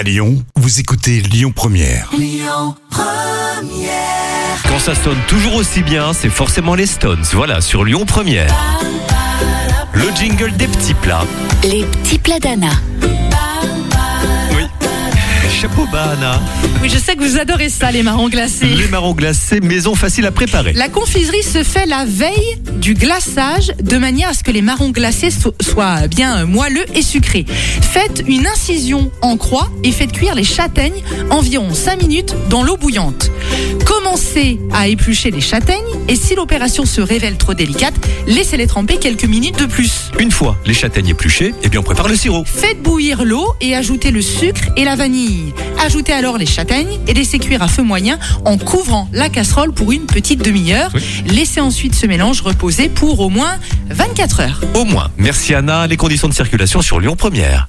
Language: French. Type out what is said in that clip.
À Lyon, vous écoutez Lyon Première. Quand ça sonne toujours aussi bien, c'est forcément les Stones. Voilà, sur Lyon Première. Le jingle des petits plats. Les petits plats d'Anna. Chapeau bas, Anna. Oui, je sais que vous adorez ça, les marrons glacés. Les marrons glacés, maison facile à préparer. La confiserie se fait la veille du glaçage de manière à ce que les marrons glacés so- soient bien moelleux et sucrés. Faites une incision en croix et faites cuire les châtaignes environ 5 minutes dans l'eau bouillante. Commencez à éplucher les châtaignes et si l'opération se révèle trop délicate, laissez-les tremper quelques minutes de plus. Une fois les châtaignes épluchées, eh bien on prépare le sirop. Faites bouillir l'eau et ajoutez le sucre et la vanille. Ajoutez alors les châtaignes et laissez cuire à feu moyen en couvrant la casserole pour une petite demi-heure. Oui. Laissez ensuite ce mélange reposer pour au moins 24 heures. Au moins. Merci Anna. Les conditions de circulation sur Lyon Première.